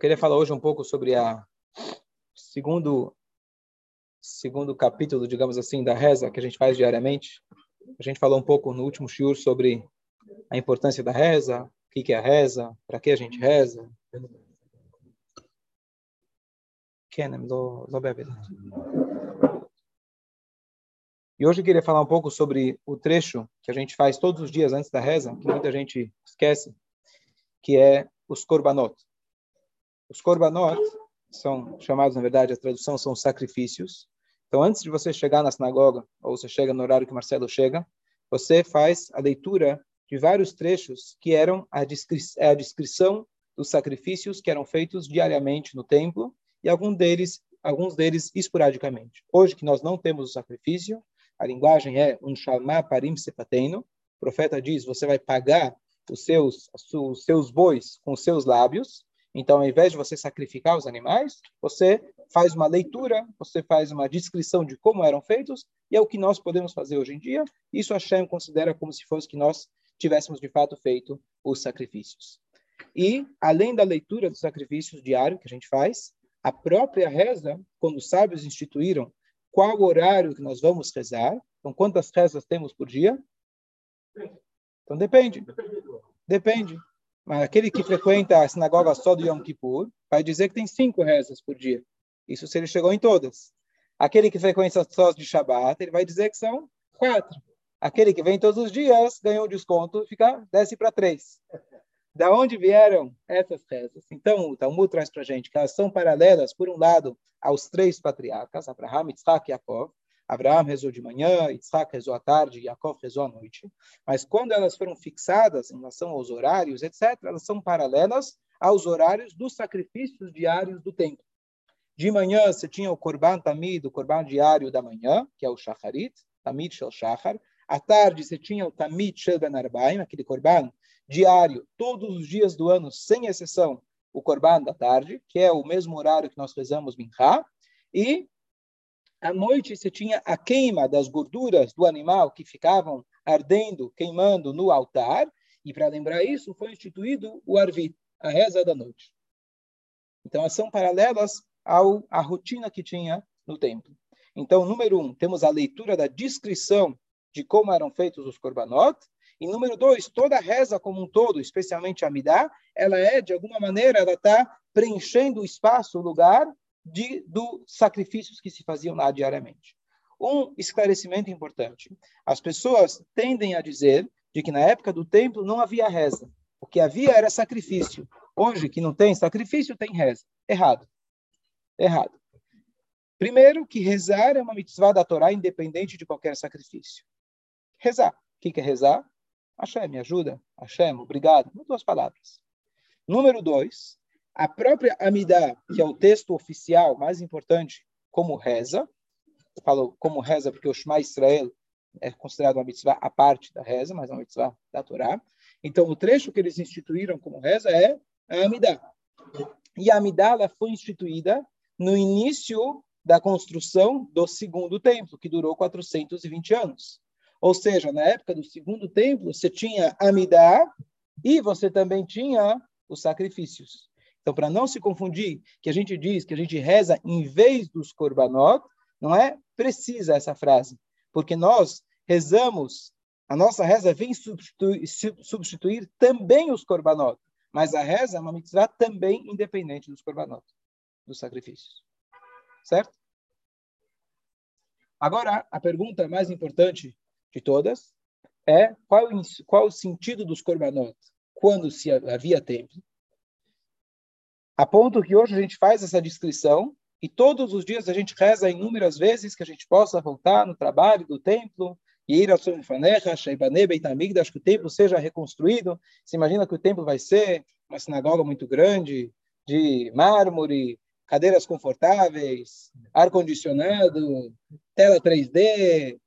queria falar hoje um pouco sobre a segundo segundo capítulo, digamos assim, da reza que a gente faz diariamente. A gente falou um pouco no último shiur sobre a importância da reza, o que é a reza, para que a gente reza. E hoje eu queria falar um pouco sobre o trecho que a gente faz todos os dias antes da reza, que muita gente esquece, que é os korbanot. Os korbanot são chamados, na verdade, a tradução são sacrifícios. Então, antes de você chegar na sinagoga, ou você chega no horário que Marcelo chega, você faz a leitura de vários trechos que eram a, descri é a descrição dos sacrifícios que eram feitos diariamente no templo e alguns deles, alguns deles esporadicamente. Hoje que nós não temos o sacrifício, a linguagem é um shalma parim sepateino. O profeta diz: você vai pagar os seus, os seus bois com os seus lábios. Então, ao invés de você sacrificar os animais, você faz uma leitura, você faz uma descrição de como eram feitos, e é o que nós podemos fazer hoje em dia. Isso Hashem considera como se fosse que nós tivéssemos de fato feito os sacrifícios. E, além da leitura dos sacrifícios diário que a gente faz, a própria reza, quando os sábios instituíram qual horário que nós vamos rezar, então quantas rezas temos por dia? Então depende. Depende. Mas aquele que frequenta a sinagoga só do Yom Kippur vai dizer que tem cinco rezas por dia. Isso se ele chegou em todas. Aquele que frequenta só de Shabbat, ele vai dizer que são quatro. Aquele que vem todos os dias ganhou um desconto, fica desce para três. Da onde vieram essas rezas? Então, o Talmud traz para a gente que elas são paralelas, por um lado, aos três patriarcas, Abraham, Isaac e Jacob. Abraão rezou de manhã, Isaac rezou à tarde, Jacob rezou à noite. Mas quando elas foram fixadas em relação aos horários, etc., elas são paralelas aos horários dos sacrifícios diários do templo. De manhã você tinha o Korban Tamid, o Korban diário da manhã, que é o Shacharit, Tamid Shel Shachar. À tarde você tinha o Tamid Shel Ben aquele Korban diário, todos os dias do ano, sem exceção, o Korban da tarde, que é o mesmo horário que nós rezamos Minha. E à noite você tinha a queima das gorduras do animal que ficavam ardendo, queimando no altar, e para lembrar isso foi instituído o Arvit, a reza da noite. Então, elas são paralelas ao, à rotina que tinha no templo. Então, número um, temos a leitura da descrição de como eram feitos os korbanot, e número dois, toda a reza como um todo, especialmente a Midah, ela é, de alguma maneira, ela está preenchendo o espaço, o lugar de, dos sacrifícios que se faziam lá diariamente. Um esclarecimento importante: as pessoas tendem a dizer de que na época do templo não havia reza, o que havia era sacrifício. Hoje, que não tem sacrifício, tem reza. Errado. Errado. Primeiro, que rezar é uma mitzvah da Torá independente de qualquer sacrifício. Rezar. O que é rezar? Hashem, me ajuda. Hashem, obrigado. Duas palavras. Número dois, a própria Amidah, que é o texto oficial mais importante, como reza, falo como reza porque o Shema Israel é considerado uma mitzvah à parte da reza, mas é uma mitzvah da Torá. Então, o trecho que eles instituíram como reza é a Amidah. E a Amidah foi instituída no início da construção do segundo templo, que durou 420 anos. Ou seja, na época do segundo templo, você tinha Amidah e você também tinha os sacrifícios. Então, para não se confundir, que a gente diz que a gente reza em vez dos korbanot, não é precisa essa frase, porque nós rezamos, a nossa reza vem substituir, substituir também os korbanot, mas a reza é uma mitzvah também independente dos korbanot, dos sacrifícios. Certo? Agora, a pergunta mais importante de todas é qual, qual o sentido dos korbanot quando se havia templo a ponto que hoje a gente faz essa descrição e todos os dias a gente reza inúmeras vezes que a gente possa voltar no trabalho do templo e ir ao Sheibane, Beitamigdash, que o templo seja reconstruído. Se imagina que o templo vai ser uma sinagoga muito grande, de mármore, cadeiras confortáveis, ar-condicionado, tela 3D,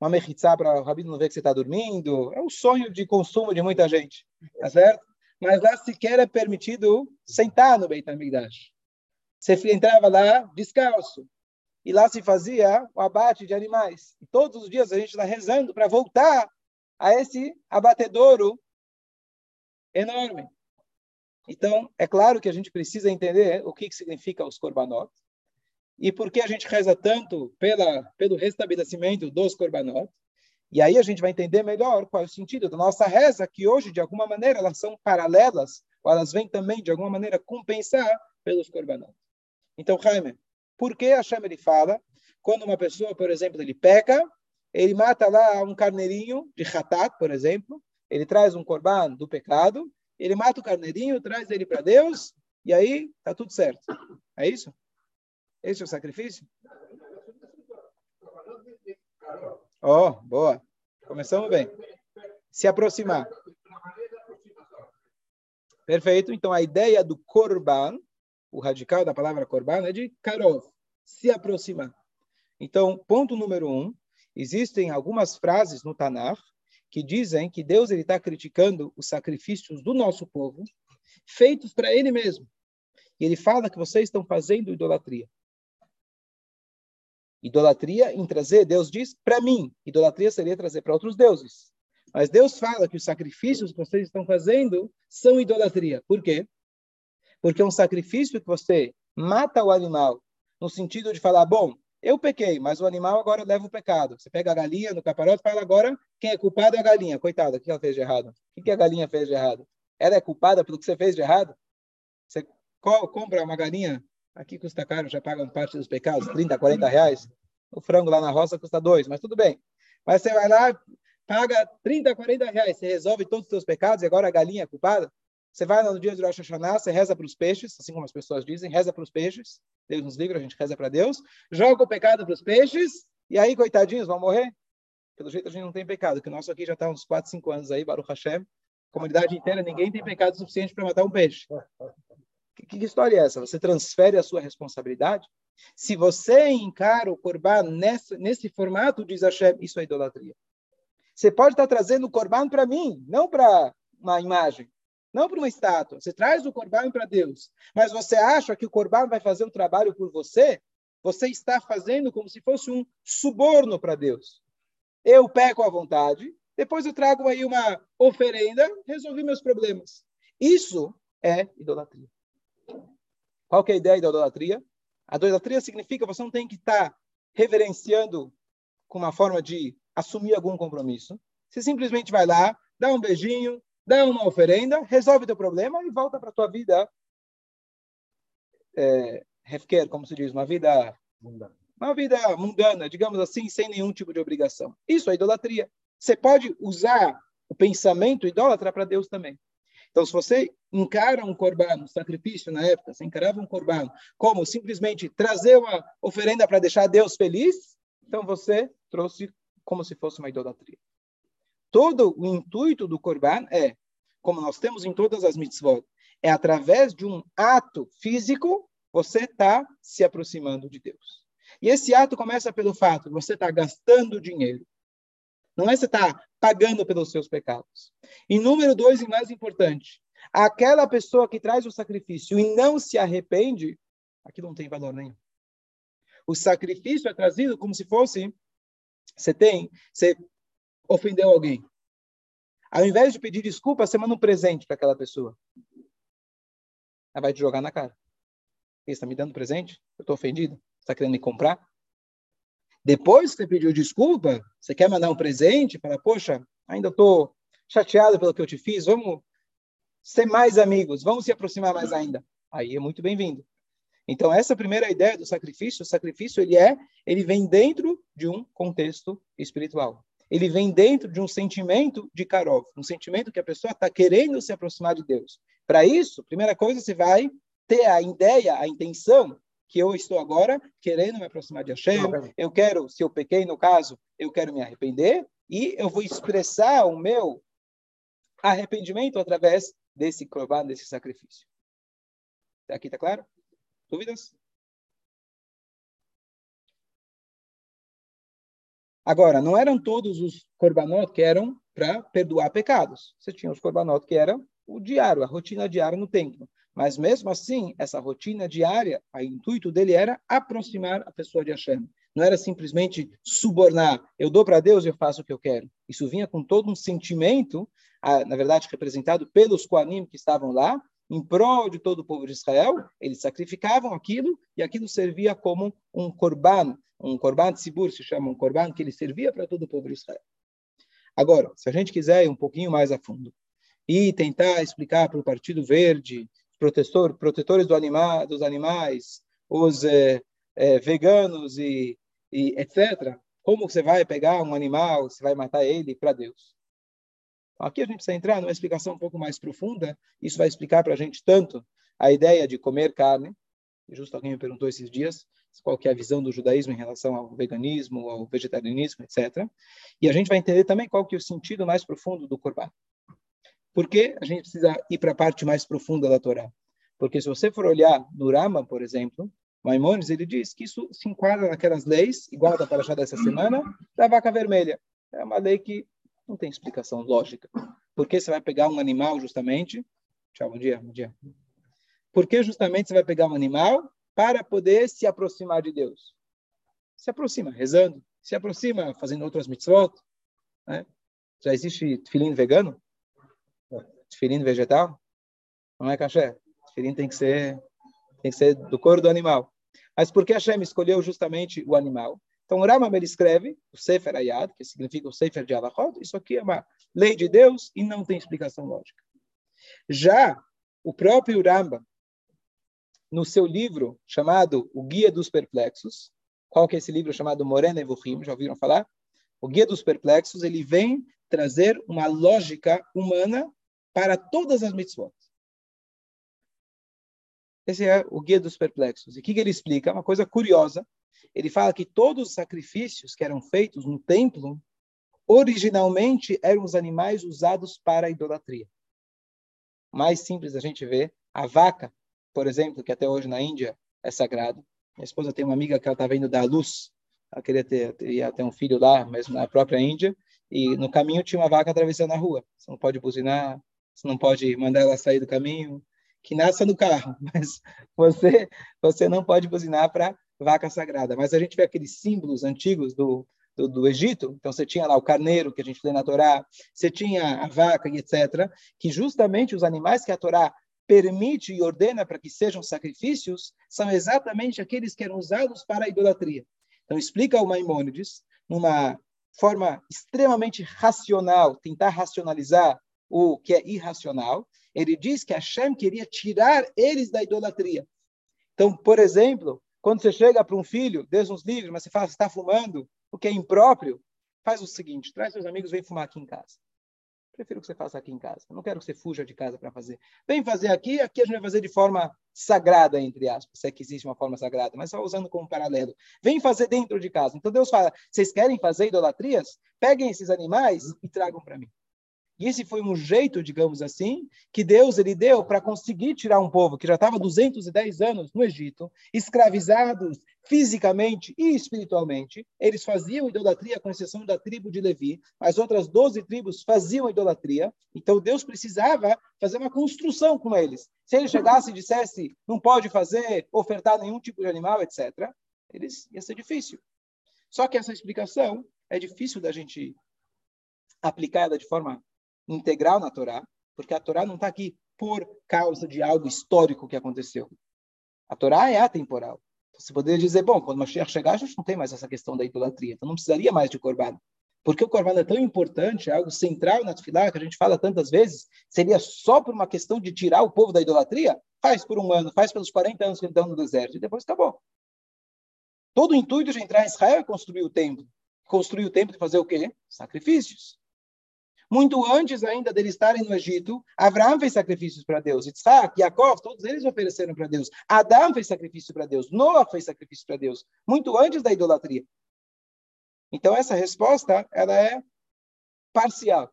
uma mechitzá para o rabino não ver que você está dormindo. É um sonho de consumo de muita gente, tá certo? Mas lá sequer é permitido sentar no Beit HaMikdash. Você entrava lá descalço. E lá se fazia o abate de animais. E todos os dias a gente está rezando para voltar a esse abatedouro enorme. Então, é claro que a gente precisa entender o que, que significa os korbanot e por que a gente reza tanto pela, pelo restabelecimento dos korbanot. E aí a gente vai entender melhor qual é o sentido da nossa reza, que hoje, de alguma maneira, elas são paralelas, ou elas vêm também, de alguma maneira, compensar pelos korbanot. Então, Jaime, por que Hashem ele fala, quando uma pessoa, por exemplo, ele peca, ele mata lá um carneirinho de hatat, por exemplo, ele traz um korban do pecado, ele mata o carneirinho, traz ele para Deus, e aí tá tudo certo. É isso? Esse é o sacrifício? Oh, boa. Começamos bem. Se aproximar. Perfeito. Então, a ideia do korban, o radical da palavra korban, é de karov, se aproximar. Então, ponto número um, existem algumas frases no Tanakh que dizem que Deus está criticando os sacrifícios do nosso povo, feitos para Ele mesmo. E Ele fala que vocês estão fazendo idolatria. Idolatria em trazer, Deus diz, para mim. Idolatria seria trazer para outros deuses. Mas Deus fala que os sacrifícios que vocês estão fazendo são idolatria. Por quê? Porque é um sacrifício que você mata o animal, no sentido de falar, bom, eu pequei, mas o animal agora leva o pecado. Você pega a galinha no caparote e fala agora quem é culpado é a galinha. Coitada, o que ela fez de errado? O que a galinha fez de errado? Ela é culpada pelo que você fez de errado? Você compra uma galinha, aqui custa caro, já pagam parte dos pecados, 30, 40 reais. O frango lá na roça custa dois, mas tudo bem. Mas você vai lá, paga 30, 40 reais, você resolve todos os seus pecados e agora a galinha é culpada? Você vai no dia de Rosh Hashanah, você reza para os peixes, assim como as pessoas dizem, reza para os peixes. Deus nos livra, a gente reza para Deus. Joga o pecado para os peixes, e aí, coitadinhos, vão morrer. Pelo jeito, a gente não tem pecado, que o nosso aqui já está uns 4, 5 anos aí, Baruch Hashem. Comunidade inteira, ninguém tem pecado suficiente para matar um peixe. Que, que história é essa? Você transfere a sua responsabilidade? Se você encara o Corban nesse, nesse formato, diz Hashem, isso é idolatria. Você pode estar trazendo o Corban para mim, não para uma imagem não para uma estátua. Você traz o corban para Deus, mas você acha que o corban vai fazer o trabalho por você? Você está fazendo como se fosse um suborno para Deus. Eu peco à vontade, depois eu trago aí uma oferenda, resolvi meus problemas. Isso é idolatria. Qual que é a ideia da idolatria? A idolatria significa você não tem que estar reverenciando com uma forma de assumir algum compromisso. Você simplesmente vai lá, dá um beijinho, dá uma oferenda, resolve teu problema e volta para tua vida é, como se diz, uma vida uma vida mundana, digamos assim, sem nenhum tipo de obrigação. Isso é idolatria. Você pode usar o pensamento idólatra para Deus também. Então, se você encara um corban, um sacrifício na época, você encarava um corban como simplesmente trazer uma oferenda para deixar Deus feliz, então você trouxe como se fosse uma idolatria. Todo o intuito do Corban é, como nós temos em todas as mitzvot, é através de um ato físico você está se aproximando de Deus. E esse ato começa pelo fato de você estar tá gastando dinheiro. Não é você estar tá pagando pelos seus pecados. E número dois, e mais importante, aquela pessoa que traz o sacrifício e não se arrepende, aquilo não tem valor nenhum. O sacrifício é trazido como se fosse você tem, você ofendeu alguém. Ao invés de pedir desculpa, você manda um presente para aquela pessoa. Ela vai te jogar na cara. Você está me dando presente? Eu estou ofendido? Está querendo me comprar? Depois que você pediu desculpa, você quer mandar um presente? Fala, poxa, ainda estou chateado pelo que eu te fiz. Vamos ser mais amigos. Vamos se aproximar mais ainda. Aí é muito bem-vindo. Então essa primeira ideia do sacrifício, o sacrifício ele é, ele vem dentro de um contexto espiritual ele vem dentro de um sentimento de Karov, um sentimento que a pessoa está querendo se aproximar de Deus. Para isso, primeira coisa, você vai ter a ideia, a intenção que eu estou agora querendo me aproximar de Hashem, eu quero, se eu pequei no caso, eu quero me arrepender e eu vou expressar o meu arrependimento através desse korban, desse sacrifício. Aqui está claro? Dúvidas? Agora, não eram todos os korbanot que eram para perdoar pecados. Você tinha os korbanot que eram o diário, a rotina diária no templo. Mas mesmo assim, essa rotina diária, o intuito dele era aproximar a pessoa de Hashem. Não era simplesmente subornar. Eu dou para Deus e eu faço o que eu quero. Isso vinha com todo um sentimento, na verdade representado pelos Koanim que estavam lá, em prol de todo o povo de Israel, eles sacrificavam aquilo e aquilo servia como um korban, um korban tzibur, se chama um korban, que ele servia para todo o povo de Israel. Agora, se a gente quiser ir um pouquinho mais a fundo e tentar explicar para o Partido Verde, protetor, protetores do anima, dos animais, os é, é, veganos e, e etc., como você vai pegar um animal, você vai matar ele para Deus? Aqui a gente precisa entrar numa explicação um pouco mais profunda. Isso vai explicar para a gente tanto a ideia de comer carne. Justo alguém me perguntou esses dias qual é a visão do judaísmo em relação ao veganismo, ao vegetarianismo, etc. E a gente vai entender também qual que é o sentido mais profundo do Corban. Por que a gente precisa ir para a parte mais profunda da Torá? Porque se você for olhar no Rama, por exemplo, Maimonides, ele diz que isso se enquadra naquelas leis, igual da Paraxá dessa semana, da vaca vermelha. É uma lei que não tem explicação lógica. Por que você vai pegar um animal justamente? Tchau, bom dia, bom dia. Por que justamente você vai pegar um animal para poder se aproximar de Deus? Se aproxima rezando, se aproxima fazendo outras mitzvot. Né? Já existe tefilim vegano? Tefilim vegetal? Não é caché. Tefilim tem que ser tem que ser do couro do animal. Mas por que Hashem escolheu justamente o animal? Então, o Rambam ele escreve o Sefer Ayad, que significa o Sefer de Alachot. Isso aqui é uma lei de Deus e não tem explicação lógica. Já o próprio Rambam, no seu livro chamado O Guia dos Perplexos, qual que é esse livro chamado Morena Evohim, já ouviram falar? O Guia dos Perplexos, ele vem trazer uma lógica humana para todas as mitzvot. Esse é o Guia dos Perplexos. E o que, que ele explica? Uma coisa curiosa, ele fala que todos os sacrifícios que eram feitos no templo, originalmente eram os animais usados para a idolatria. Mais simples a gente vê, a vaca, por exemplo, que até hoje na Índia é sagrado. Minha esposa tem uma amiga que ela estava indo dar luz, ela queria ter, ia ter um filho lá, mesmo na própria Índia, e no caminho tinha uma vaca atravessando a rua. Você não pode buzinar, você não pode mandar ela sair do caminho, que nasça no carro, mas você você não pode buzinar para vaca sagrada. Mas a gente vê aqueles símbolos antigos do, do, do, Egito, então você tinha lá o carneiro, que a gente lê na Torá, você tinha a vaca e etc., que justamente os animais que a Torá permite e ordena para que sejam sacrifícios são exatamente aqueles que eram usados para a idolatria. Então explica o Maimônides, numa forma extremamente racional, tentar racionalizar o que é irracional, ele diz que Hashem queria tirar eles da idolatria. Então, por exemplo, quando você chega para um filho, Deus nos livre, mas você fala, está fumando, o que é impróprio, faz o seguinte, traz seus amigos, vem fumar aqui em casa. Prefiro que você faça aqui em casa. Não quero que você fuja de casa para fazer. Vem fazer aqui, aqui a gente vai fazer de forma sagrada, entre aspas, se é que existe uma forma sagrada, mas só usando como paralelo. Vem fazer dentro de casa. Então Deus fala, vocês querem fazer idolatrias? Peguem esses animais e tragam para mim. E esse foi um jeito, digamos assim, que Deus ele deu para conseguir tirar um povo que já estava 210 anos no Egito, escravizados fisicamente e espiritualmente. Eles faziam idolatria, com exceção da tribo de Levi. As outras 12 tribos faziam idolatria. Então Deus precisava fazer uma construção com eles. Se ele chegasse e dissesse, não pode fazer, ofertar nenhum tipo de animal, etc., eles ia ser difícil. Só que essa explicação é difícil da gente aplicada de forma integral na Torá, porque a Torá não está aqui por causa de algo histórico que aconteceu. A Torá é atemporal. Você poderia dizer, bom, quando Mashiach chegar, a gente não tem mais essa questão da idolatria, então não precisaria mais de Corban. Porque o Corban é tão importante, é algo central na Tfilah, que a gente fala tantas vezes, seria só por uma questão de tirar o povo da idolatria? Faz por um ano, faz pelos 40 anos que estão no deserto, e depois acabou. Todo o intuito de entrar em Israel é construir o templo. Construir o templo e fazer o quê? Sacrifícios. Muito antes ainda deles estarem no Egito, Abraão fez sacrifícios para Deus. Isaac, Yaakov, todos eles ofereceram para Deus. Adão fez sacrifício para Deus. Noah fez sacrifício para Deus. Muito antes da idolatria. Então, essa resposta, ela é parcial.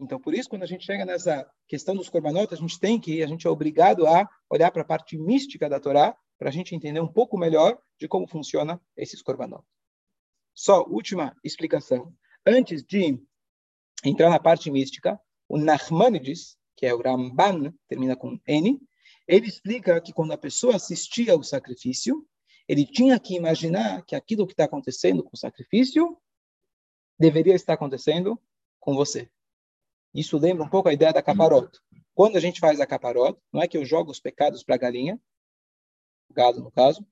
Então, por isso, quando a gente chega nessa questão dos corbanotas, a gente tem que, a gente é obrigado a olhar para a parte mística da Torá, para a gente entender um pouco melhor de como funciona esses corbanotas. Só última explicação. Antes de entrar na parte mística, o Nachmanides, que é o Ramban, termina com N, ele explica que quando a pessoa assistia ao sacrifício, ele tinha que imaginar que aquilo que está acontecendo com o sacrifício deveria estar acontecendo com você. Isso lembra um pouco a ideia da caparota. quando a gente faz a caparota, não é que eu jogo os pecados para a galinha, gado no caso,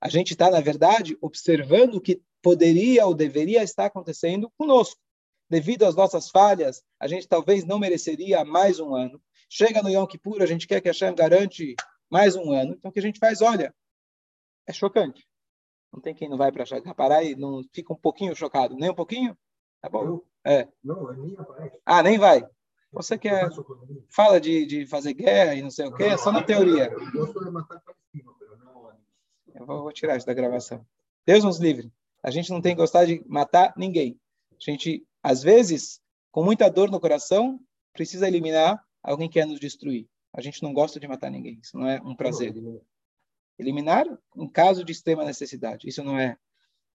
a gente está, na verdade, observando o que poderia ou deveria estar acontecendo conosco. Devido às nossas falhas, a gente talvez não mereceria mais um ano. Chega no Yom Kippur, a gente quer que a Hashem garante mais um ano. Então, o que a gente faz? Olha, é chocante. Não tem quem não vai para parar e não fica um pouquinho chocado. Nem um pouquinho? Tá bom? É. Não, nem aparece. Ah, nem vai. Você quer... Fala de, de fazer guerra e não sei o quê, é só na teoria. Eu vou, vou tirar isso da gravação. Deus nos livre. A gente não tem que gostar de matar ninguém. A gente, às vezes, com muita dor no coração, precisa eliminar alguém que quer nos destruir. A gente não gosta de matar ninguém. Isso não é um prazer. Eliminar em caso de extrema necessidade. Isso não é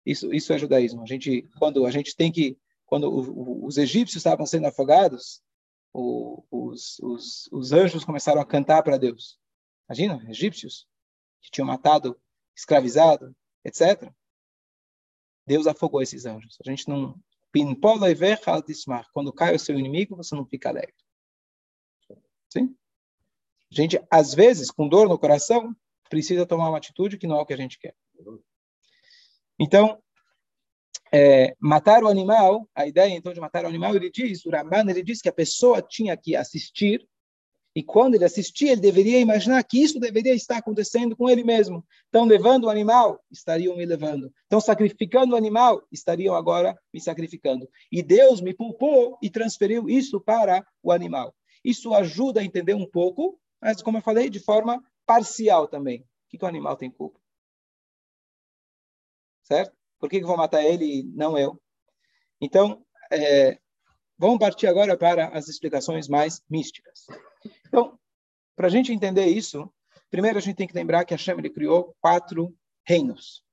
isso isso é judaísmo. A gente quando a gente tem que quando os egípcios estavam sendo afogados, os, os, os anjos começaram a cantar para Deus. Imagina, egípcios que tinham matado, escravizado, etc. Deus afogou esses anjos. A gente não quando cai o seu inimigo, você não fica alegre. Sim? A gente, às vezes, com dor no coração, precisa tomar uma atitude que não é o que a gente quer. Então, é, matar o animal, a ideia então de matar o animal, ele diz, o Ramban, ele diz que a pessoa tinha que assistir, e quando ele assistia, ele deveria imaginar que isso deveria estar acontecendo com ele mesmo. Então, levando o animal, estariam me levando. Então, sacrificando o animal, estariam agora me sacrificando. E Deus me poupou e transferiu isso para o animal. Isso ajuda a entender um pouco mas, como eu falei, de forma parcial também. O que, o animal tem culpa? Certo? Por que, que eu vou matar ele e não eu? Então, é, vamos partir agora para as explicações mais místicas. Então, para a gente entender isso, primeiro a gente tem que lembrar que Hashem ele criou quatro reinos: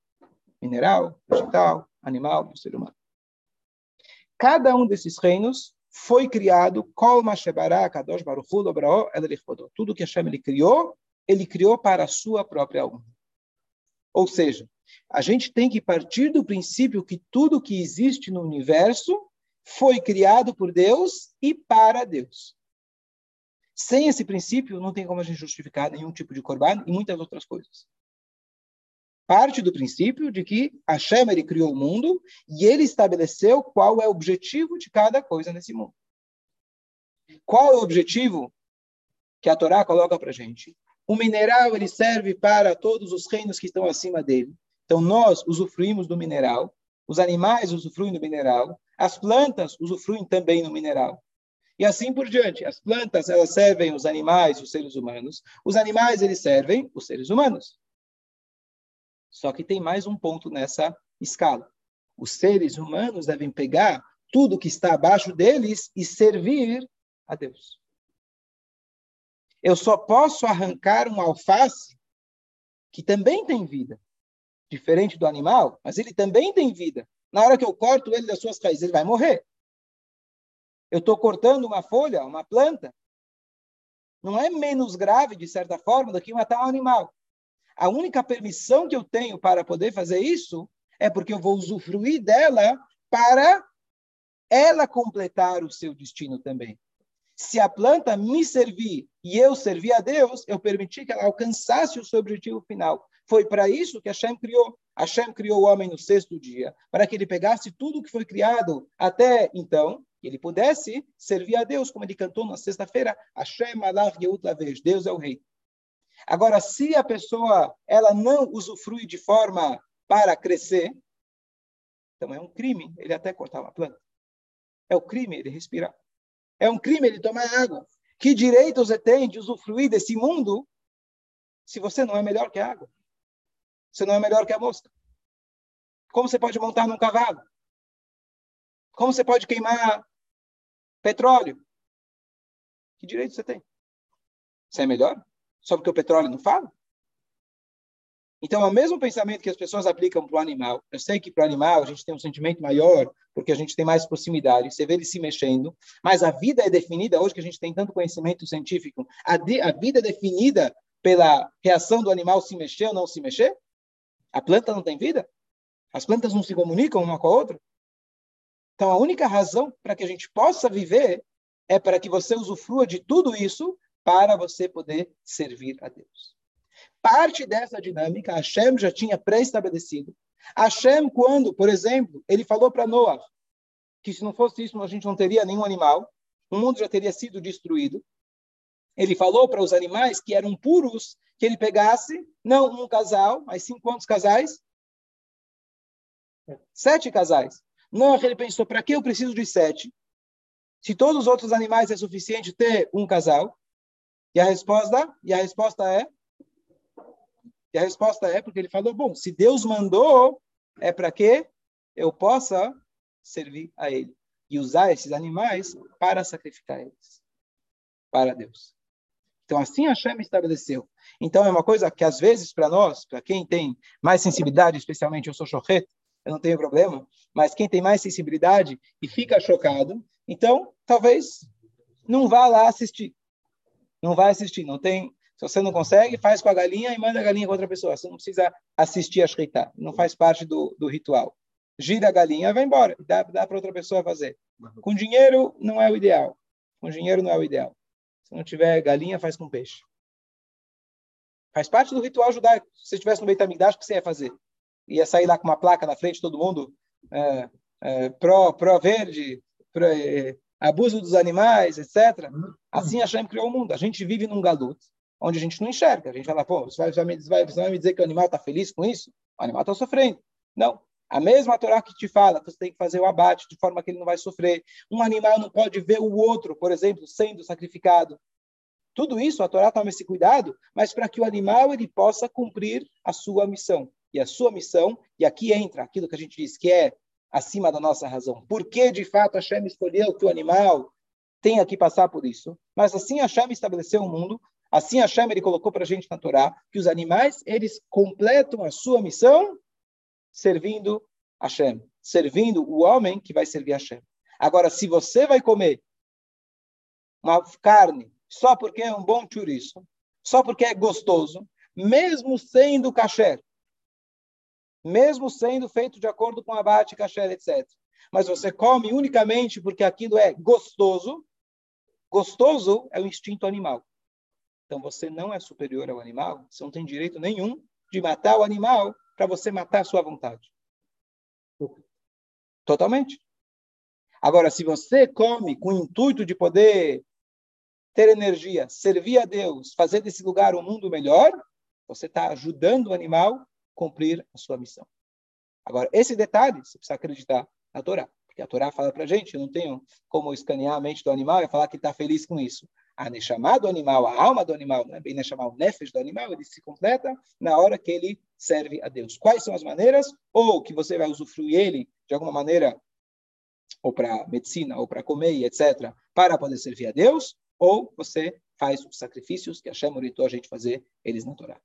mineral, vegetal, animal e ser humano. Cada um desses reinos foi criado Kol Kadosh Baruch Hu, Tudo que Hashem ele criou, ele criou para a sua própria honra. Ou seja, a gente tem que partir do princípio que tudo que existe no universo foi criado por Deus e para Deus. Sem esse princípio, não tem como a gente justificar nenhum tipo de corban e muitas outras coisas parte do princípio de que Hashem ele criou o mundo e ele estabeleceu qual é o objetivo de cada coisa nesse mundo. Qual é o objetivo que a Torá coloca para gente? O mineral ele serve para todos os reinos que estão acima dele. Então nós usufruímos do mineral, os animais usufruem do mineral, as plantas usufruem também do mineral. E assim por diante. As plantas elas servem os animais, os seres humanos. Os animais eles servem os seres humanos. Só que tem mais um ponto nessa escala. Os seres humanos devem pegar tudo que está abaixo deles e servir a Deus. Eu só posso arrancar um alface que também tem vida, diferente do animal, mas ele também tem vida. Na hora que eu corto ele das suas raízes, ele vai morrer. Eu estou cortando uma folha, uma planta. Não é menos grave, de certa forma, do que matar um animal. A única permissão que eu tenho para poder fazer isso é porque eu vou usufruir dela para ela completar o seu destino também. Se a planta me servir e eu servir a Deus, eu permiti que ela alcançasse o seu objetivo final. Foi para isso que Hashem criou. Hashem criou o homem no sexto dia, para que ele pegasse tudo que foi criado até então, e ele pudesse servir a Deus, como ele cantou na sexta-feira, Hashem Alach Yeut Lavesh, Deus é o rei. Agora, se a pessoa ela não usufrui de forma para crescer, então é um crime ele até cortar uma planta. É um crime ele respirar. É um crime ele tomar água. Que direito você tem de usufruir desse mundo se você não é melhor que a água? Você não é melhor que a mosca? Como você pode montar num cavalo? Como você pode queimar petróleo? Que direito você tem? Você é melhor? Só porque o petróleo não fala? Então, é o mesmo pensamento que as pessoas aplicam para o animal. Eu sei que para o animal a gente tem um sentimento maior, porque a gente tem mais proximidade, você vê ele se mexendo, mas a vida é definida, hoje que a gente tem tanto conhecimento científico, a, de, a vida é definida pela reação do animal se mexer ou não se mexer? A planta não tem vida? As plantas não se comunicam uma com a outra? Então, a única razão para que a gente possa viver é para que você usufrua de tudo isso para você poder servir a Deus. Parte dessa dinâmica, Hashem já tinha pré-estabelecido. Hashem, quando, por exemplo, ele falou para Noah que se não fosse isso, a gente não teria nenhum animal, o mundo já teria sido destruído. Ele falou para os animais que eram puros, que ele pegasse, não um casal, mas sim quantos casais? Sete casais. Não, ele pensou, para que eu preciso de sete? Se todos os outros animais é suficiente ter um casal? E a resposta, e a resposta é e a resposta é porque ele falou, bom, se Deus mandou, é para que eu possa servir a ele e usar esses animais para sacrificar eles para Deus. Então assim a Hashem estabeleceu. Então é uma coisa que às vezes para nós, para quem tem mais sensibilidade, especialmente eu sou chochet, eu não tenho problema, mas quem tem mais sensibilidade e fica chocado, então talvez não vá lá assistir. Não vai assistir, não tem se você não consegue, faz com a galinha e manda a galinha com outra pessoa. Você não precisa assistir a shreitá. Não faz parte do, do ritual. Gira a galinha, vai embora. Dá, dá para outra pessoa fazer. Com dinheiro, não é o ideal. Com dinheiro, não é o ideal. Se não tiver galinha, faz com peixe. Faz parte do ritual judaico. Se você estivesse no Beit HaMikdash, o que você ia fazer? Ia sair lá com uma placa na frente, todo mundo é, é, pró, pró verde, pró, é, abuso dos animais, etc. Assim Hashem criou o mundo. A gente vive num galuto onde a gente não enxerga. A gente fala, pô, você vai, você vai, você vai me dizer que o animal está feliz com isso? O animal está sofrendo. Não. A mesma Torá que te fala você tem que fazer o abate de forma que ele não vai sofrer. Um animal não pode ver o outro, por exemplo, sendo sacrificado. Tudo isso, a Torá toma esse cuidado, mas para que o animal ele possa cumprir a sua missão. E a sua missão, e aqui entra aquilo que a gente diz que é acima da nossa razão. Por que, de fato, Hashem escolheu que o animal tenha que passar por isso? Mas assim Hashem estabeleceu o mundo Assim Hashem ele colocou para a gente na Torá que os animais eles completam a sua missão servindo Hashem, servindo o homem que vai servir Hashem. Agora, se você vai comer uma carne só porque é um bom chouriço, só porque é gostoso, mesmo sendo kasher, mesmo sendo feito de acordo com abate, kasher, etc. Mas você come unicamente porque aquilo é gostoso, gostoso é o instinto animal. Então você não é superior ao animal, você não tem direito nenhum de matar o animal para você matar a sua vontade. Totalmente. Agora, se você come com o intuito de poder ter energia, servir a Deus, fazer desse lugar um mundo melhor, você está ajudando o animal a cumprir a sua missão. Agora, esse detalhe, você precisa acreditar na Torá. Porque a Torá fala para a gente, eu não tenho como escanear a mente do animal e falar que está feliz com isso a Neshama do animal, a alma do animal, né? bem Neshama, o Nefesh do animal, ele se completa na hora que ele serve a Deus. Quais são as maneiras? Ou que você vai usufruir ele de alguma maneira, ou para medicina, ou para comer, etc., para poder servir a Deus, ou você faz os sacrifícios que a Shem orientou a gente fazer eles na Torá.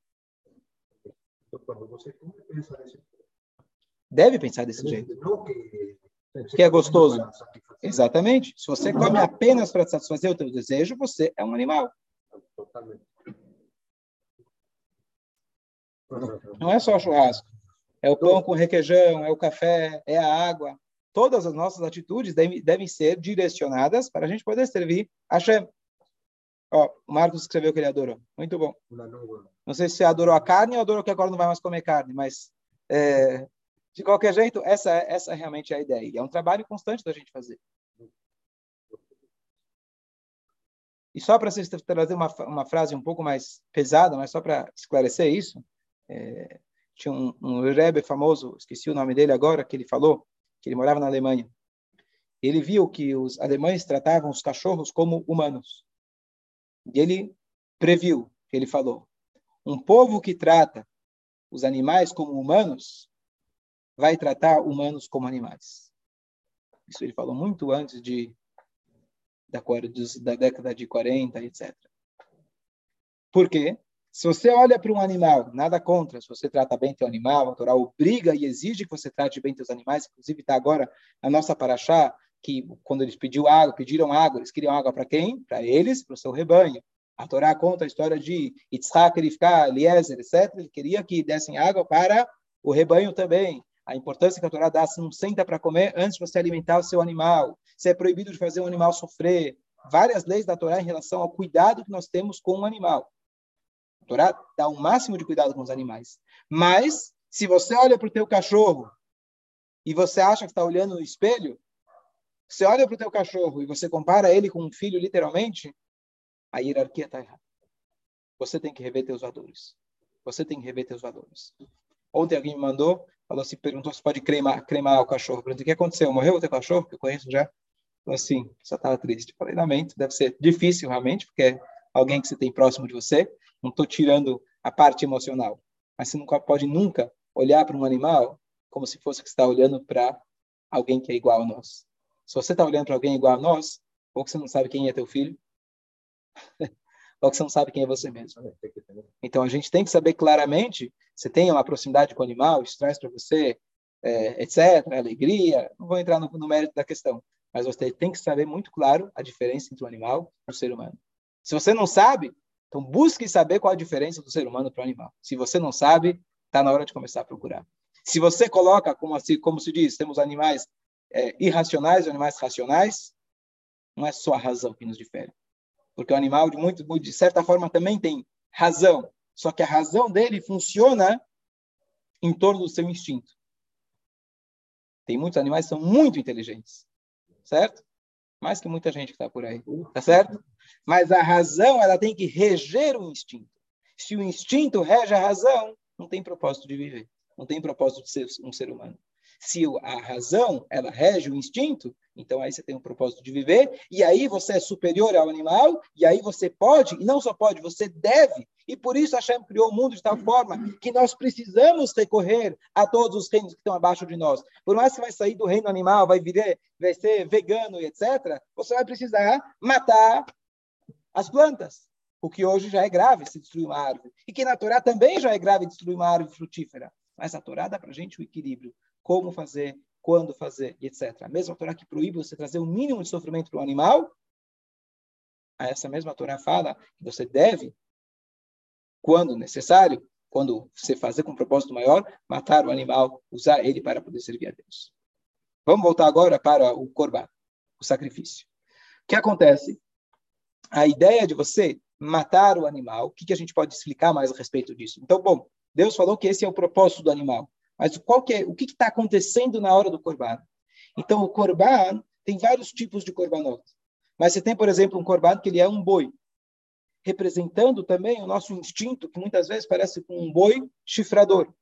Deve pensar desse jeito. Que é gostoso. Exatamente. Se você come apenas para satisfazer o teu desejo, você é um animal. Não é só churrasco. É o pão com requeijão, é o café, é a água. Todas as nossas atitudes devem, ser direcionadas para a gente poder servir a Shem. Ó, o Marcos escreveu que ele adorou. Muito bom. Não sei se você adorou a carne ou adorou que agora não vai mais comer carne, mas é, de qualquer jeito, essa, essa é realmente a ideia. E é um trabalho constante da gente fazer. E só para vocês trazer uma, uma frase um pouco mais pesada, mas só para esclarecer isso, é, tinha um, um Rebbe famoso, esqueci o nome dele agora, que ele falou que ele morava na Alemanha. Ele viu que os alemães tratavam os cachorros como humanos. E ele previu, ele falou, um povo que trata os animais como humanos vai tratar humanos como animais. Isso ele falou muito antes de da, da década de 40, etc. Por quê? Se você olha para um animal, nada contra, se você trata bem teu animal, a Torá obriga e exige que você trate bem teus animais, inclusive está agora na nossa paraxá, que quando eles pediu água, pediram água, eles queriam água para quem? Para eles, para o seu rebanho. A Torá conta a história de Yitzhak, Rivka, Eliezer, etc. Ele queria que dessem água para o rebanho também a importância que a Torá dá, se não senta para comer antes de você alimentar o seu animal, se é proibido de fazer o animal sofrer. várias leis da Torá em relação ao cuidado que nós temos com o animal. Torá dá o máximo de cuidado com os animais. Mas, se você olha para o teu cachorro e você acha que está olhando no espelho, você olha para o teu cachorro e você compara ele com um filho, literalmente, a hierarquia está errada. Você tem que rever teus valores. Você tem que rever teus valores. Ontem alguém me mandou, falou assim, perguntou se pode cremar, cremar o cachorro. Perguntei, o que aconteceu? Morreu o teu cachorro? Que eu conheço já. Falou assim, só estava triste. Falei, lamento, deve ser difícil realmente, porque é alguém que você tem próximo de você. Não estou tirando a parte emocional. Mas você nunca pode nunca olhar para um animal como se fosse que está olhando para alguém que é igual a nós. Se você está olhando para alguém igual a nós, ou que você não sabe quem é teu filho, ou que você não sabe quem é você mesmo. Então a gente tem que saber claramente, você tem uma proximidade com o animal, isso traz para você, é, etc., alegria, não vou entrar no, no mérito da questão, mas você tem que saber muito claro a diferença entre o animal e o ser humano. Se você não sabe, então busque saber qual a diferença do ser humano para o animal. Se você não sabe, está na hora de começar a procurar. Se você coloca, como, assim, como se diz, temos animais é, irracionais e animais racionais, não é só a razão que nos difere. Porque o animal, de, muito, de certa forma, também tem razão. Só que a razão dele funciona em torno do seu instinto. Tem muitos animais que são muito inteligentes, certo? Mais que muita gente que está por aí, tá certo? Mas a razão, ela tem que reger o instinto. Se o instinto rege a razão, não tem propósito de viver, não tem propósito de ser um ser humano. Se a razão, ela rege o instinto, então aí você tem um propósito de viver, e aí você é superior ao animal, e aí você pode, e não só pode, você deve. E por isso Hashem criou o mundo de tal forma que nós precisamos recorrer a todos os reinos que estão abaixo de nós. Por mais que vai sair do reino animal, vai virar, vai ser vegano etc., você vai precisar matar as plantas. O que hoje já é grave se destruir uma árvore. E que na Torá também já é grave destruir uma árvore frutífera. Mas a Torá dá para gente o equilíbrio como fazer, quando fazer, etc. A mesma Torá que proíbe você trazer o mínimo de sofrimento para o animal, essa mesma Torá fala que você deve, quando necessário, quando você fazer com um propósito maior, matar o animal, usar ele para poder servir a Deus. Vamos voltar agora para o corban, o sacrifício. O que acontece? A ideia de você matar o animal, o que, que a gente pode explicar mais a respeito disso? Então, bom, Deus falou que esse é o propósito do animal. Mas qual que é, o que está acontecendo na hora do corban? Então, o corban tem vários tipos de korbanot. Mas você tem, por exemplo, um corban que ele é um boi, representando também o nosso instinto, que muitas vezes parece com um boi chifrador.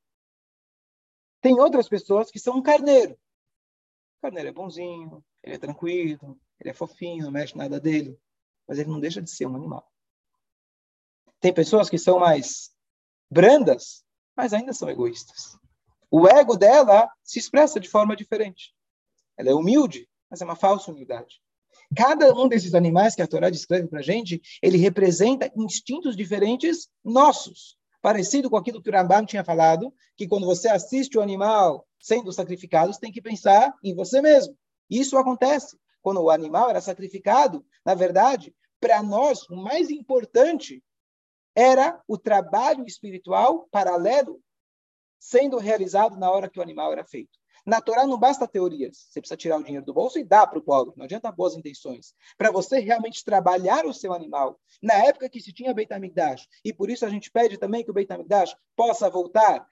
Tem outras pessoas que são um carneiro. O carneiro é bonzinho, ele é tranquilo, ele é fofinho, não mexe nada dele, mas ele não deixa de ser um animal. Tem pessoas que são mais brandas, mas ainda são egoístas. O ego dela se expressa de forma diferente. Ela é humilde, mas é uma falsa humildade. Cada um desses animais que a Torá descreve para a gente, ele representa instintos diferentes nossos. Parecido com aquilo que o Rambam tinha falado, que quando você assiste o animal sendo sacrificado, você tem que pensar em você mesmo. Isso acontece. Quando o animal era sacrificado, na verdade, para nós, o mais importante era o trabalho espiritual paralelo sendo realizado na hora que o animal era feito. Na Torá não basta teorias. Você precisa tirar o dinheiro do bolso e dar para o pobre. Não adianta boas intenções. Para você realmente trabalhar o seu animal. Na época que se tinha Beit HaMikdash, e por isso a gente pede também que o Beit HaMikdash possa voltar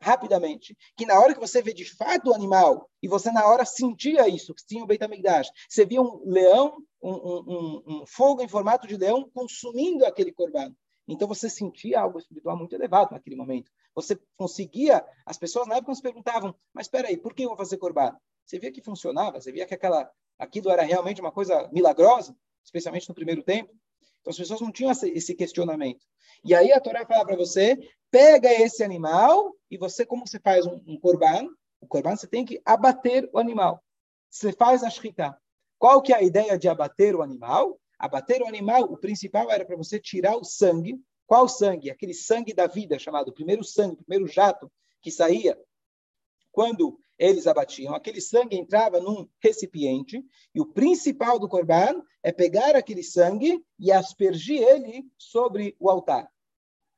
rapidamente, que na hora que você vê de fato o animal, e você na hora sentia isso, que tinha o Beit HaMikdash, você via um leão, um, um, um, fogo em formato de leão consumindo aquele corban. Então você sentia algo espiritual muito elevado naquele momento. Você conseguia, as pessoas na época se perguntavam, mas espera aí, por que eu vou fazer corban? Você via que funcionava, você via que aquela, aquilo era realmente uma coisa milagrosa, especialmente no primeiro tempo. Então as pessoas não tinham esse questionamento. E aí a Torá fala para você, pega esse animal e você, como você faz um, um corban, o corban você tem que abater o animal. Você faz a shkita. Qual que é a ideia de abater o animal? Abater o animal, o principal era para você tirar o sangue. Qual sangue? Aquele sangue da vida, chamado primeiro sangue, primeiro jato que saía quando eles abatiam. Aquele sangue entrava num recipiente e o principal do corban é pegar aquele sangue e aspergir ele sobre o altar.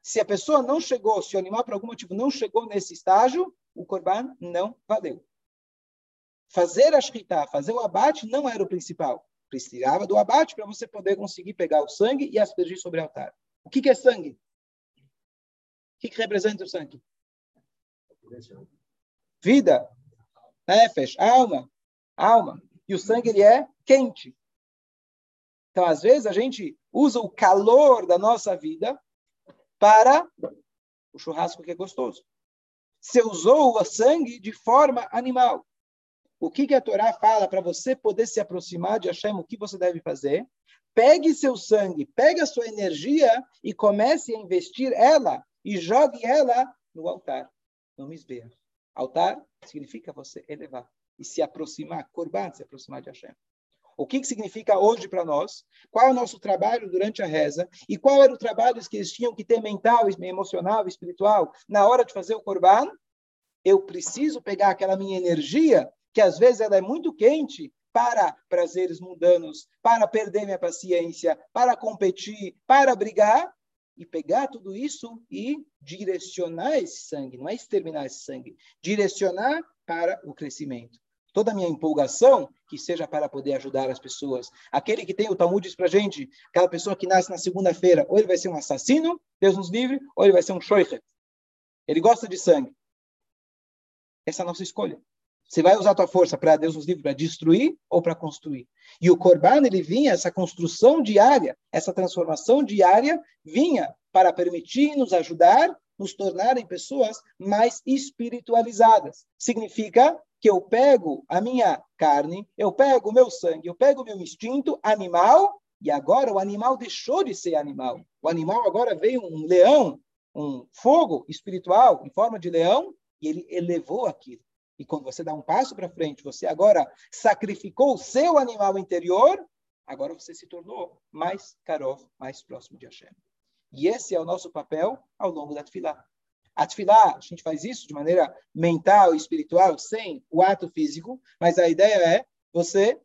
Se a pessoa não chegou, se o animal por algum motivo não chegou nesse estágio, o corban não valeu. Fazer a shkita, fazer o abate não era o principal. precisava do abate para você poder conseguir pegar o sangue e aspergir sobre o altar. O que, que é sangue? O que, que representa o sangue? Vida, nefesh, alma, alma. E o sangue ele é quente. Então, às vezes, a gente usa o calor da nossa vida para o churrasco que é gostoso. Você usou o sangue de forma animal. O que, que a Torá fala para você poder se aproximar de Hashem? O que você deve fazer? Pegue seu sangue, pegue a sua energia e comece a investir ela e jogue ela no altar, no misbeah. Altar significa você elevar e se aproximar, corban, se aproximar de Hashem. O que, que significa hoje para nós? Qual é o nosso trabalho durante a reza? E qual era o trabalho que eles tinham que ter mental, emocional, espiritual na hora de fazer o corban? Eu preciso pegar aquela minha energia, que às vezes ela é muito quente, para prazeres mundanos, para perder minha paciência, para competir, para brigar, e pegar tudo isso e direcionar esse sangue, não é exterminar esse sangue, direcionar para o crescimento toda a minha empolgação, que seja para poder ajudar as pessoas. Aquele que tem o Talmud diz para gente, aquela pessoa que nasce na segunda-feira, ou ele vai ser um assassino, Deus nos livre, ou ele vai ser um shoichet. Ele gosta de sangue. Essa é a nossa escolha. Você vai usar a tua força para Deus nos livre, para destruir ou para construir. E o Corban, ele vinha, essa construção diária, essa transformação diária, vinha para permitir nos ajudar, nos tornarem pessoas mais espiritualizadas. Significa que eu pego a minha carne, eu pego o meu sangue, eu pego o meu instinto animal, e agora o animal deixou de ser animal. O animal agora veio um leão, um fogo espiritual em forma de leão, e ele elevou aquilo. E quando você dá um passo para frente, você agora sacrificou o seu animal interior, agora você se tornou mais karov, mais próximo de Hashem. E esse é o nosso papel ao longo da Tfilah. A tefilá, a gente faz isso de maneira mental espiritual, sem o ato físico, mas a ideia é você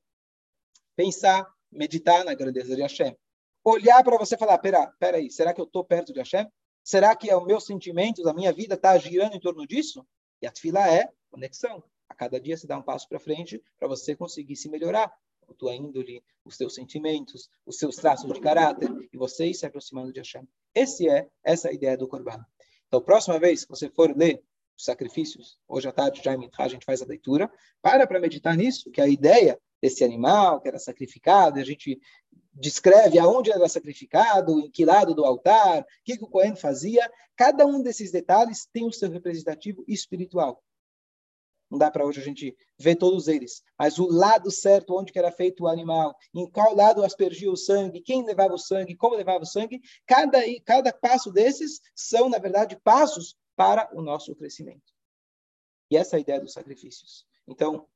pensar, meditar na grandeza de Hashem. Olhar para você e falar, pera, pera aí, será que eu estou perto de Hashem? Será que é o meu sentimento, a minha vida está girando em torno disso? E a tefilá é conexão. A cada dia você dá um passo para frente para você conseguir se melhorar. A tua índole, os teus sentimentos, os seus traços de caráter, e você ir se aproximando de Hashem. Esse é, essa é a ideia do Corban. Então, próxima vez que você for ler os sacrifícios, hoje à tarde, já em a gente faz a leitura, para para meditar nisso, que a ideia desse animal que era sacrificado, a gente descreve aonde era sacrificado, em que lado do altar, o que, que o Cohen fazia. Cada um desses detalhes tem o seu representativo espiritual. Não dá para hoje a gente ver todos eles. Mas o lado certo, onde que era feito o animal, em qual lado aspergia o sangue, quem levava o sangue, como levava o sangue, cada, cada passo desses são, na verdade, passos para o nosso crescimento. E essa é a ideia dos sacrifícios. Então,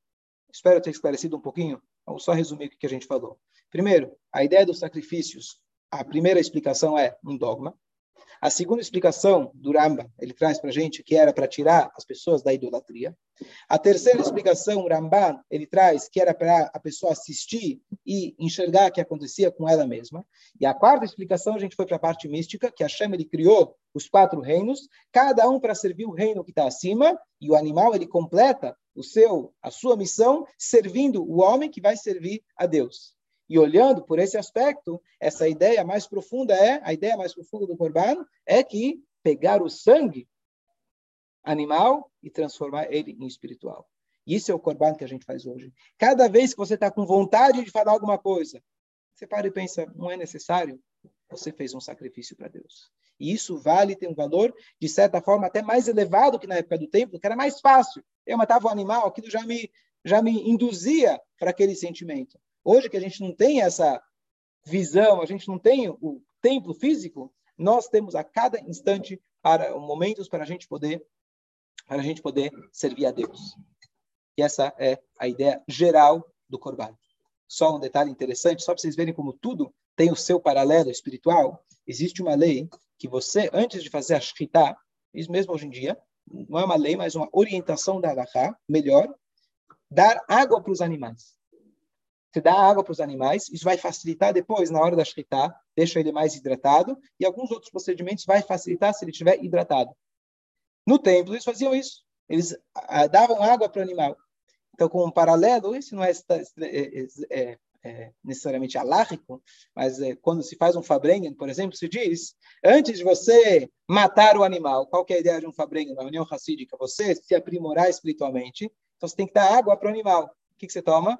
espero ter esclarecido um pouquinho. Vamos só resumir o que a gente falou. Primeiro, a ideia dos sacrifícios. A primeira explicação é um dogma. A segunda explicação do Ramba, ele traz para a gente que era para tirar as pessoas da idolatria. A terceira explicação, o Ramban, ele traz que era para a pessoa assistir e enxergar o que acontecia com ela mesma. E a quarta explicação, a gente foi para a parte mística, que Hashem ele criou os quatro reinos, cada um para servir o reino que está acima, e o animal ele completa o seu, a sua missão, servindo o homem que vai servir a Deus. E olhando por esse aspecto, essa ideia mais profunda é, a ideia mais profunda do Corban é que pegar o sangue animal e transformar ele em espiritual. Isso é o Corban que a gente faz hoje. Cada vez que você está com vontade de falar alguma coisa, você para e pensa, não é necessário? Você fez um sacrifício para Deus. E isso vale, tem um valor, de certa forma, até mais elevado que na época do templo, que era mais fácil. Eu matava um animal, aquilo já me, já me induzia para aquele sentimento. Hoje que a gente não tem essa visão, a gente não tem o templo físico, nós temos a cada instante para momentos para a gente poder para a gente poder servir a Deus. E essa é a ideia geral do Corban. Só um detalhe interessante, só para vocês verem como tudo tem o seu paralelo espiritual. Existe uma lei que você, antes de fazer a Shkita, isso mesmo hoje em dia, não é uma lei, mas uma orientação da Alaha, melhor, dar água para os animais. Você dá água para os animais, isso vai facilitar depois, na hora da shkita, deixa ele mais hidratado, e alguns outros procedimentos vai facilitar se ele estiver hidratado. No templo, eles faziam isso. Eles davam água para o animal. Então, como um paralelo, isso não é, é, é, é é, necessariamente alárrico, mas é, quando se faz um Fabrengen, por exemplo, se diz, antes de você matar o animal, qual é a ideia de um Fabrengen na União Racídica? Você se aprimorar espiritualmente, então você tem que dar água para o animal. O que, que você toma?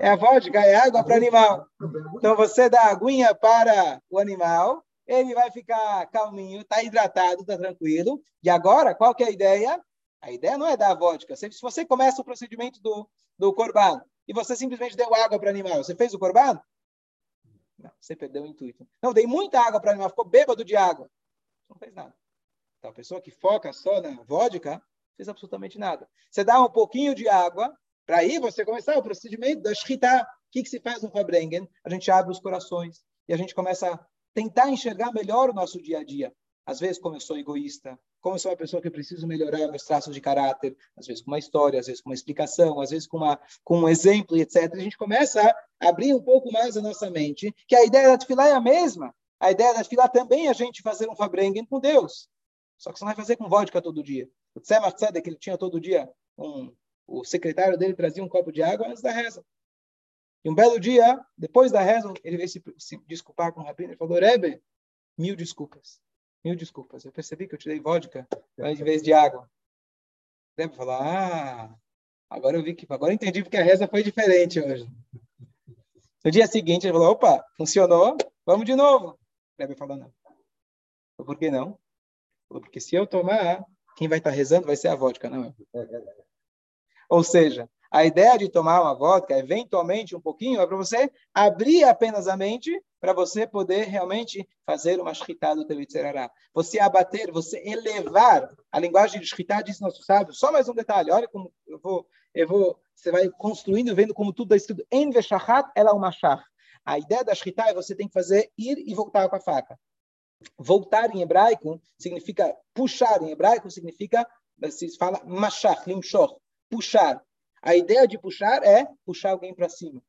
É a vodka, é água para animal. Então você dá aguinha para o animal, ele vai ficar calminho, está hidratado, está tranquilo. E agora, qual que é a ideia? A ideia não é dar vodka. Se você começa o procedimento do, do corban e você simplesmente deu água para o animal, você fez o corban? Não, você perdeu o intuito. Não, dei muita água para o animal, ficou bêbado de água. Não fez nada. Então, a pessoa que foca só na vodka, fez absolutamente nada. Você dá um pouquinho de água, para aí você começar o procedimento da shkita. O que, que se faz no Fabrengen? A gente abre os corações e a gente começa a tentar enxergar melhor o nosso dia a dia. Às vezes, como eu sou egoísta, como eu sou uma pessoa que preciso melhorar meus traços de caráter, às vezes com uma história, às vezes com uma explicação, às vezes com, uma, com um exemplo, etc. A gente começa a abrir um pouco mais a nossa mente, que a ideia da Tefilá é a mesma. A ideia da Tefilá também é a gente fazer um Fabrengen com Deus. Só que você não vai fazer com vodka todo dia. O Tzemach Tzedek, ele tinha todo dia um, o secretário dele trazia um copo de água antes da reza. E um belo dia, depois da reza, ele veio se, se desculpar com o rabino e falou: Rebbe, mil desculpas. Mil desculpas. Eu percebi que eu te dei vodka em vez de água. O Rebbe falou: Ah, agora eu vi que. Agora eu entendi porque a reza foi diferente hoje. No dia seguinte, ele falou: Opa, funcionou, vamos de novo. O Rebbe falou: Não. Por que não? Falou, porque se eu tomar, quem vai estar rezando vai ser a vodka, não eu. Ou seja, a ideia de tomar uma vodka, eventualmente um pouquinho, é para você abrir apenas a mente para você poder realmente fazer uma shkita do Tevitzerará. Você abater, você elevar. A linguagem de shkita diz nosso sábio. Só mais um detalhe, olha como eu vou, eu vou, você vai construindo, vendo como tudo está escrito. En veshachat ela uma shach. A ideia da shkita é você tem que fazer ir e voltar com a faca. Voltar em hebraico significa puxar, em hebraico significa, se fala mashach, limshoch puxar. A ideia de puxar é puxar alguém para cima.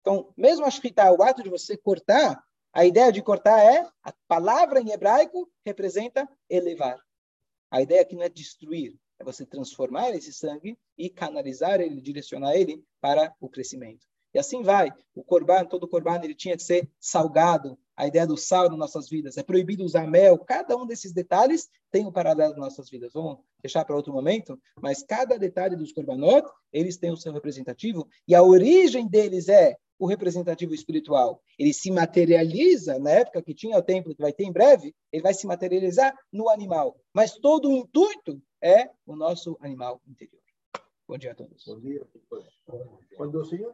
Então, mesmo a shkita, o ato de você cortar, a ideia de cortar é, a palavra em hebraico representa elevar. A ideia aqui não é destruir, é você transformar esse sangue e canalizar ele, direcionar ele para o crescimento. E assim vai. O corban, todo corban, ele tinha que ser salgado. A ideia do sal nas nossas vidas. É proibido usar mel. Cada um desses detalhes tem um paralelo nas nossas vidas. Vamos deixar para outro momento. Mas cada detalhe dos corbanot, eles têm o seu representativo. E a origem deles é o representativo espiritual. Ele se materializa na época que tinha o templo, que vai ter em breve, ele vai se materializar no animal. Mas todo o intuito é o nosso animal interior. Bom dia a todos. Bom dia. Quando o Senhor